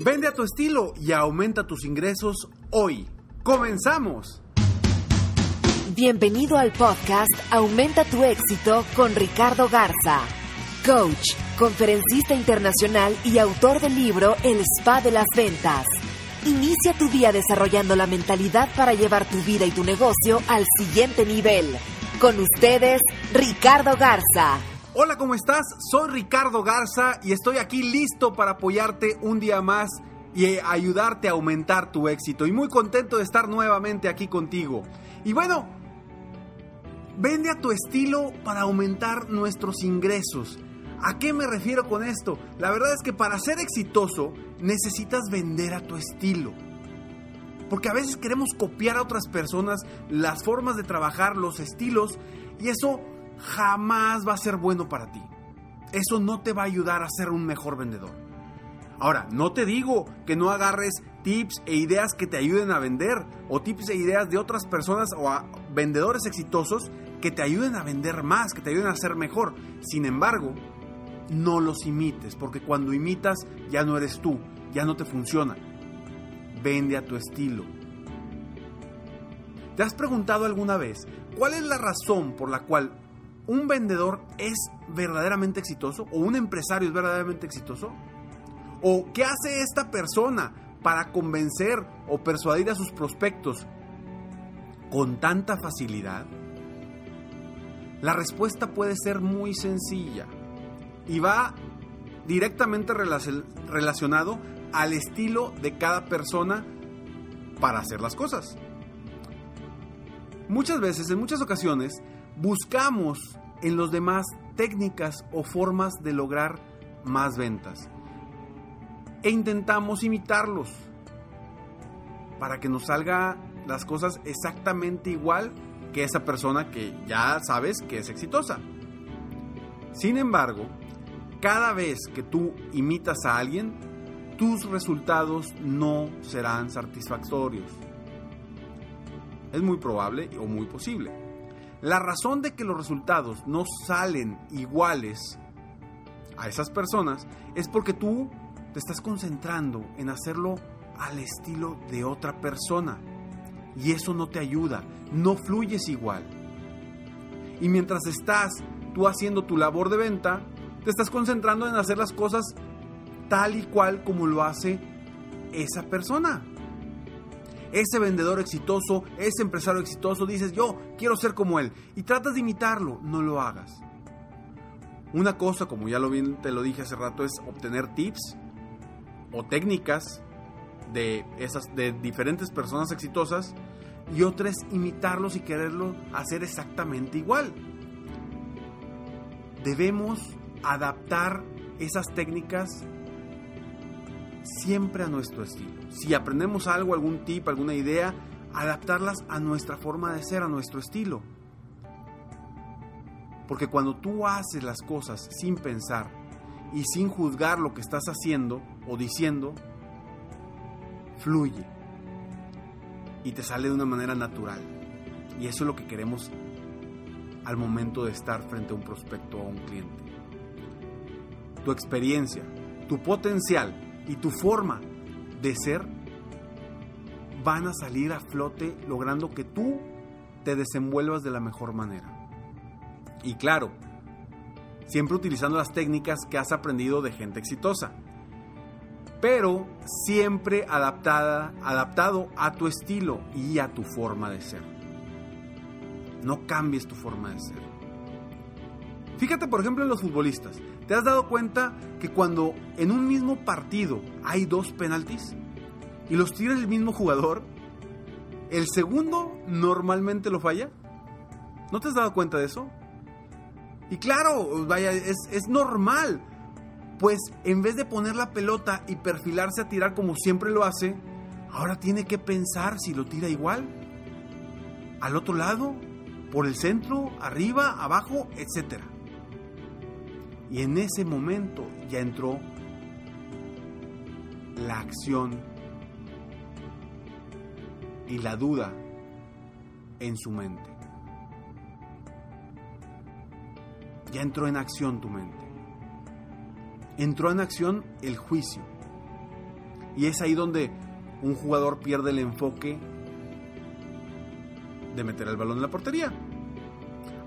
Vende a tu estilo y aumenta tus ingresos hoy. ¡Comenzamos! Bienvenido al podcast Aumenta tu éxito con Ricardo Garza, coach, conferencista internacional y autor del libro El Spa de las Ventas. Inicia tu día desarrollando la mentalidad para llevar tu vida y tu negocio al siguiente nivel. Con ustedes, Ricardo Garza. Hola, ¿cómo estás? Soy Ricardo Garza y estoy aquí listo para apoyarte un día más y ayudarte a aumentar tu éxito. Y muy contento de estar nuevamente aquí contigo. Y bueno, vende a tu estilo para aumentar nuestros ingresos. ¿A qué me refiero con esto? La verdad es que para ser exitoso necesitas vender a tu estilo. Porque a veces queremos copiar a otras personas las formas de trabajar, los estilos, y eso jamás va a ser bueno para ti. Eso no te va a ayudar a ser un mejor vendedor. Ahora, no te digo que no agarres tips e ideas que te ayuden a vender o tips e ideas de otras personas o vendedores exitosos que te ayuden a vender más, que te ayuden a ser mejor. Sin embargo, no los imites, porque cuando imitas ya no eres tú, ya no te funciona. Vende a tu estilo. ¿Te has preguntado alguna vez cuál es la razón por la cual un vendedor es verdaderamente exitoso o un empresario es verdaderamente exitoso? ¿O qué hace esta persona para convencer o persuadir a sus prospectos con tanta facilidad? La respuesta puede ser muy sencilla y va directamente relacionado al estilo de cada persona para hacer las cosas. Muchas veces, en muchas ocasiones, buscamos en los demás técnicas o formas de lograr más ventas. E intentamos imitarlos para que nos salga las cosas exactamente igual que esa persona que ya sabes que es exitosa. Sin embargo, cada vez que tú imitas a alguien, tus resultados no serán satisfactorios. Es muy probable o muy posible. La razón de que los resultados no salen iguales a esas personas es porque tú te estás concentrando en hacerlo al estilo de otra persona. Y eso no te ayuda, no fluyes igual. Y mientras estás tú haciendo tu labor de venta, te estás concentrando en hacer las cosas tal y cual como lo hace esa persona ese vendedor exitoso, ese empresario exitoso, dices, yo quiero ser como él, y tratas de imitarlo, no lo hagas. Una cosa, como ya te lo dije hace rato, es obtener tips o técnicas de esas de diferentes personas exitosas y otra es imitarlos y quererlo hacer exactamente igual. Debemos adaptar esas técnicas siempre a nuestro estilo. Si aprendemos algo, algún tip, alguna idea, adaptarlas a nuestra forma de ser, a nuestro estilo. Porque cuando tú haces las cosas sin pensar y sin juzgar lo que estás haciendo o diciendo, fluye y te sale de una manera natural. Y eso es lo que queremos al momento de estar frente a un prospecto o a un cliente. Tu experiencia, tu potencial y tu forma de ser van a salir a flote logrando que tú te desenvuelvas de la mejor manera. Y claro, siempre utilizando las técnicas que has aprendido de gente exitosa. pero siempre adaptada, adaptado a tu estilo y a tu forma de ser. No cambies tu forma de ser. Fíjate, por ejemplo, en los futbolistas. ¿Te has dado cuenta que cuando en un mismo partido hay dos penaltis y los tira el mismo jugador, el segundo normalmente lo falla? ¿No te has dado cuenta de eso? Y claro, vaya, es, es normal pues en vez de poner la pelota y perfilarse a tirar como siempre lo hace, ahora tiene que pensar si lo tira igual, al otro lado, por el centro, arriba, abajo, etc. Y en ese momento ya entró la acción y la duda en su mente. Ya entró en acción tu mente entró en acción el juicio. Y es ahí donde un jugador pierde el enfoque de meter el balón en la portería.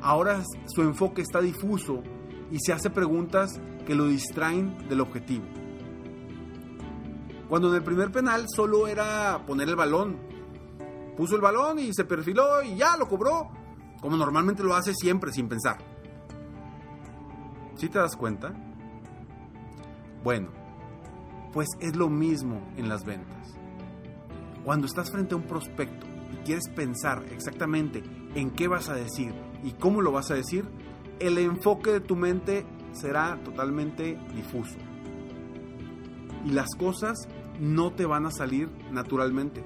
Ahora su enfoque está difuso y se hace preguntas que lo distraen del objetivo. Cuando en el primer penal solo era poner el balón. Puso el balón y se perfiló y ya lo cobró, como normalmente lo hace siempre sin pensar. ¿Sí te das cuenta? Bueno, pues es lo mismo en las ventas. Cuando estás frente a un prospecto y quieres pensar exactamente en qué vas a decir y cómo lo vas a decir, el enfoque de tu mente será totalmente difuso. Y las cosas no te van a salir naturalmente.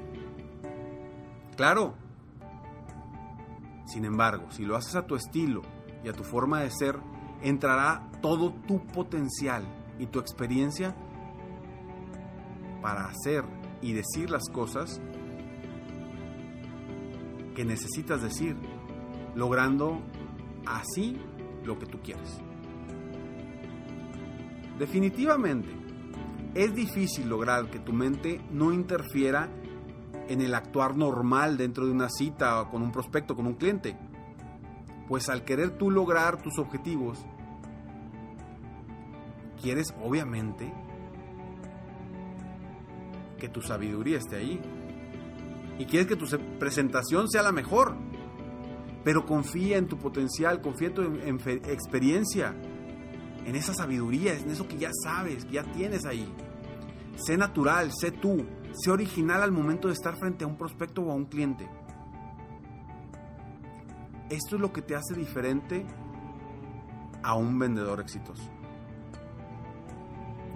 Claro. Sin embargo, si lo haces a tu estilo y a tu forma de ser, entrará todo tu potencial y tu experiencia para hacer y decir las cosas que necesitas decir, logrando así lo que tú quieres. Definitivamente, es difícil lograr que tu mente no interfiera en el actuar normal dentro de una cita con un prospecto, con un cliente. Pues al querer tú lograr tus objetivos, quieres obviamente que tu sabiduría esté ahí. Y quieres que tu presentación sea la mejor. Pero confía en tu potencial, confía en tu experiencia, en esa sabiduría, en eso que ya sabes, que ya tienes ahí. Sé natural, sé tú, sé original al momento de estar frente a un prospecto o a un cliente. Esto es lo que te hace diferente a un vendedor exitoso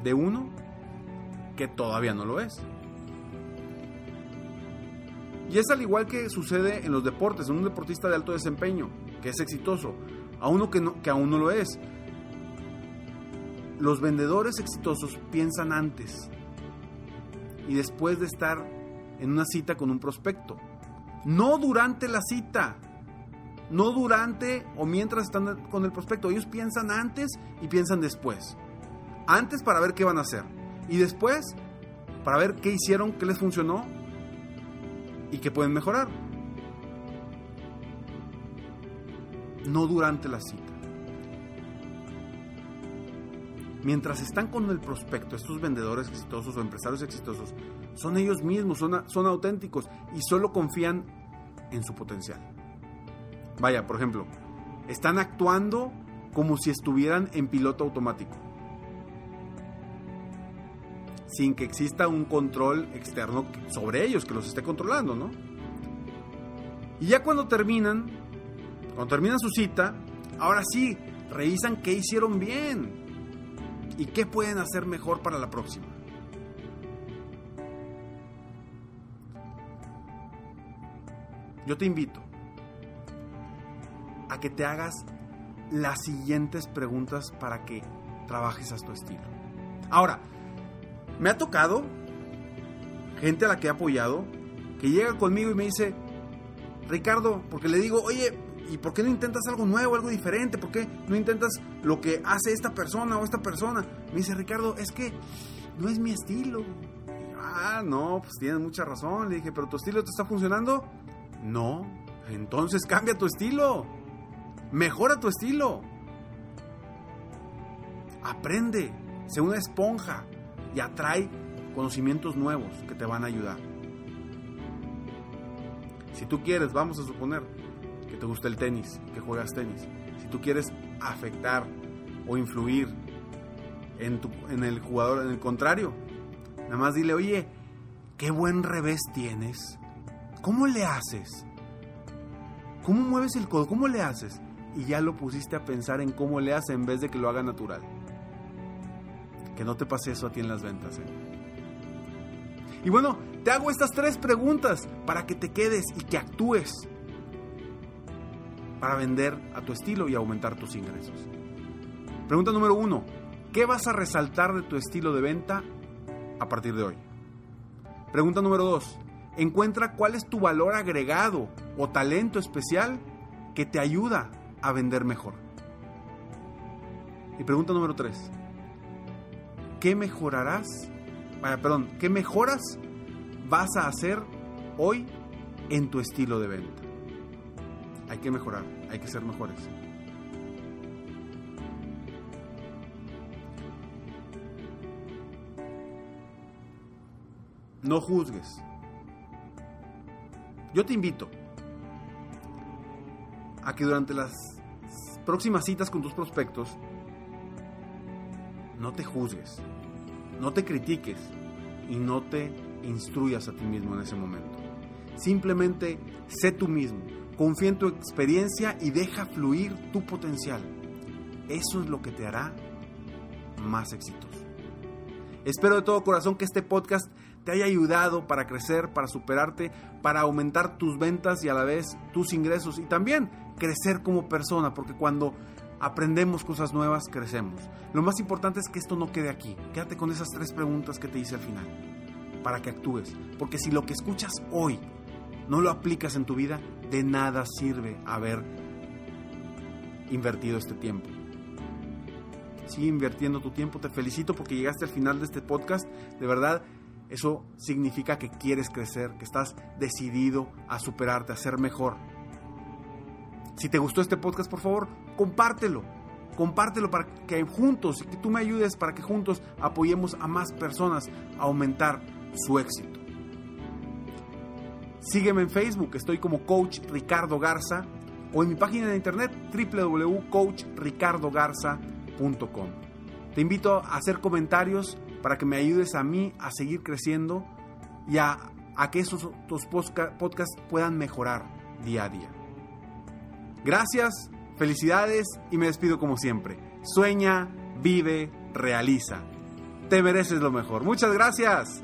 de uno que todavía no lo es. Y es al igual que sucede en los deportes, en un deportista de alto desempeño, que es exitoso, a uno que, que aún no lo es. Los vendedores exitosos piensan antes y después de estar en una cita con un prospecto. No durante la cita, no durante o mientras están con el prospecto. Ellos piensan antes y piensan después. Antes para ver qué van a hacer. Y después para ver qué hicieron, qué les funcionó y qué pueden mejorar. No durante la cita. Mientras están con el prospecto, estos vendedores exitosos o empresarios exitosos, son ellos mismos, son, auténticos y solo confían en su potencial. Vaya, por ejemplo, están actuando como si estuvieran en piloto automático sin que exista un control externo sobre ellos que los esté controlando, ¿no? Y ya cuando terminan, cuando terminan su cita, ahora sí, revisan qué hicieron bien y qué pueden hacer mejor para la próxima. Yo te invito a que te hagas las siguientes preguntas para que trabajes a tu estilo. Ahora, me ha tocado gente a la que he apoyado que llega conmigo y me dice, Ricardo, porque le digo, oye, ¿y por qué no intentas algo nuevo, algo diferente? ¿Por qué no intentas lo que hace esta persona o esta persona? Me dice, Ricardo, es que no es mi estilo. ah, no, pues tienes mucha razón. Le dije, ¿pero tu estilo te está funcionando? No, entonces cambia tu estilo. Mejora tu estilo. Aprende, sé una esponja y atrae conocimientos nuevos que te van a ayudar. Si tú quieres, vamos a suponer que te gusta el tenis, que juegas tenis. Si tú quieres afectar o influir en, en el jugador, en el contrario, nada más dile, oye, qué buen revés tienes. ¿Cómo le haces? ¿Cómo mueves el codo? ¿Cómo le haces? Y ya lo pusiste a pensar en cómo le hace en vez de que lo haga natural. Que no te pase eso a ti en las ventas. ¿eh? Y bueno, te hago estas tres preguntas para que te quedes y que actúes para vender a tu estilo y aumentar tus ingresos. Pregunta número uno, ¿qué vas a resaltar de tu estilo de venta a partir de hoy? Pregunta número dos, encuentra cuál es tu valor agregado o talento especial que te ayuda a vender mejor. Y pregunta número tres, ¿qué mejorarás perdón, ¿qué mejoras vas a hacer hoy en tu estilo de venta? Hay que mejorar, hay que ser mejores. No juzgues. Yo te invito a que durante las próximas citas con tus prospectos no te juzgues no te critiques y no te instruyas a ti mismo en ese momento. Simplemente sé tú mismo, confía en tu experiencia y deja fluir tu potencial. Eso es lo que te hará más exitoso. Espero de todo corazón que este podcast te haya ayudado para crecer, para superarte, para aumentar tus ventas y a la vez tus ingresos y también crecer como persona, porque cuando aprendemos cosas nuevas, crecemos. Lo más importante es que esto no quede aquí. Quédate con esas tres preguntas que te hice al final, para que actúes. Porque si lo que escuchas hoy no lo aplicas en tu vida, de nada sirve haber invertido este tiempo. Sigue invirtiendo tu tiempo, te felicito porque llegaste al final de este podcast. De verdad, eso significa que quieres crecer, que estás decidido a superarte, a ser mejor. Si te gustó este podcast, por favor, compártelo. Compártelo para que juntos, que tú me ayudes para que juntos apoyemos a más personas a aumentar su éxito. Sígueme en Facebook, estoy como Coach Ricardo Garza o en mi página de internet www.coachricardogarza.com. Te invito a hacer comentarios para que me ayudes a mí a seguir creciendo y a, que esos tus podcasts puedan mejorar día a día. Gracias, felicidades y me despido como siempre. Sueña, vive, realiza. Te mereces lo mejor. Muchas gracias.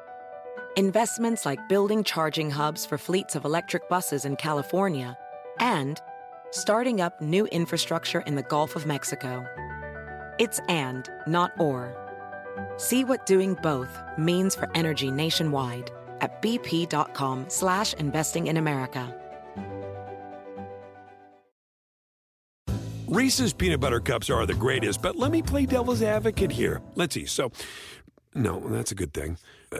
Investments like building charging hubs for fleets of electric buses in California and starting up new infrastructure in the Gulf of Mexico. It's and, not or. See what doing both means for energy nationwide at bp.com slash investing in America. Reese's peanut butter cups are the greatest, but let me play devil's advocate here. Let's see. So, no, that's a good thing. Uh,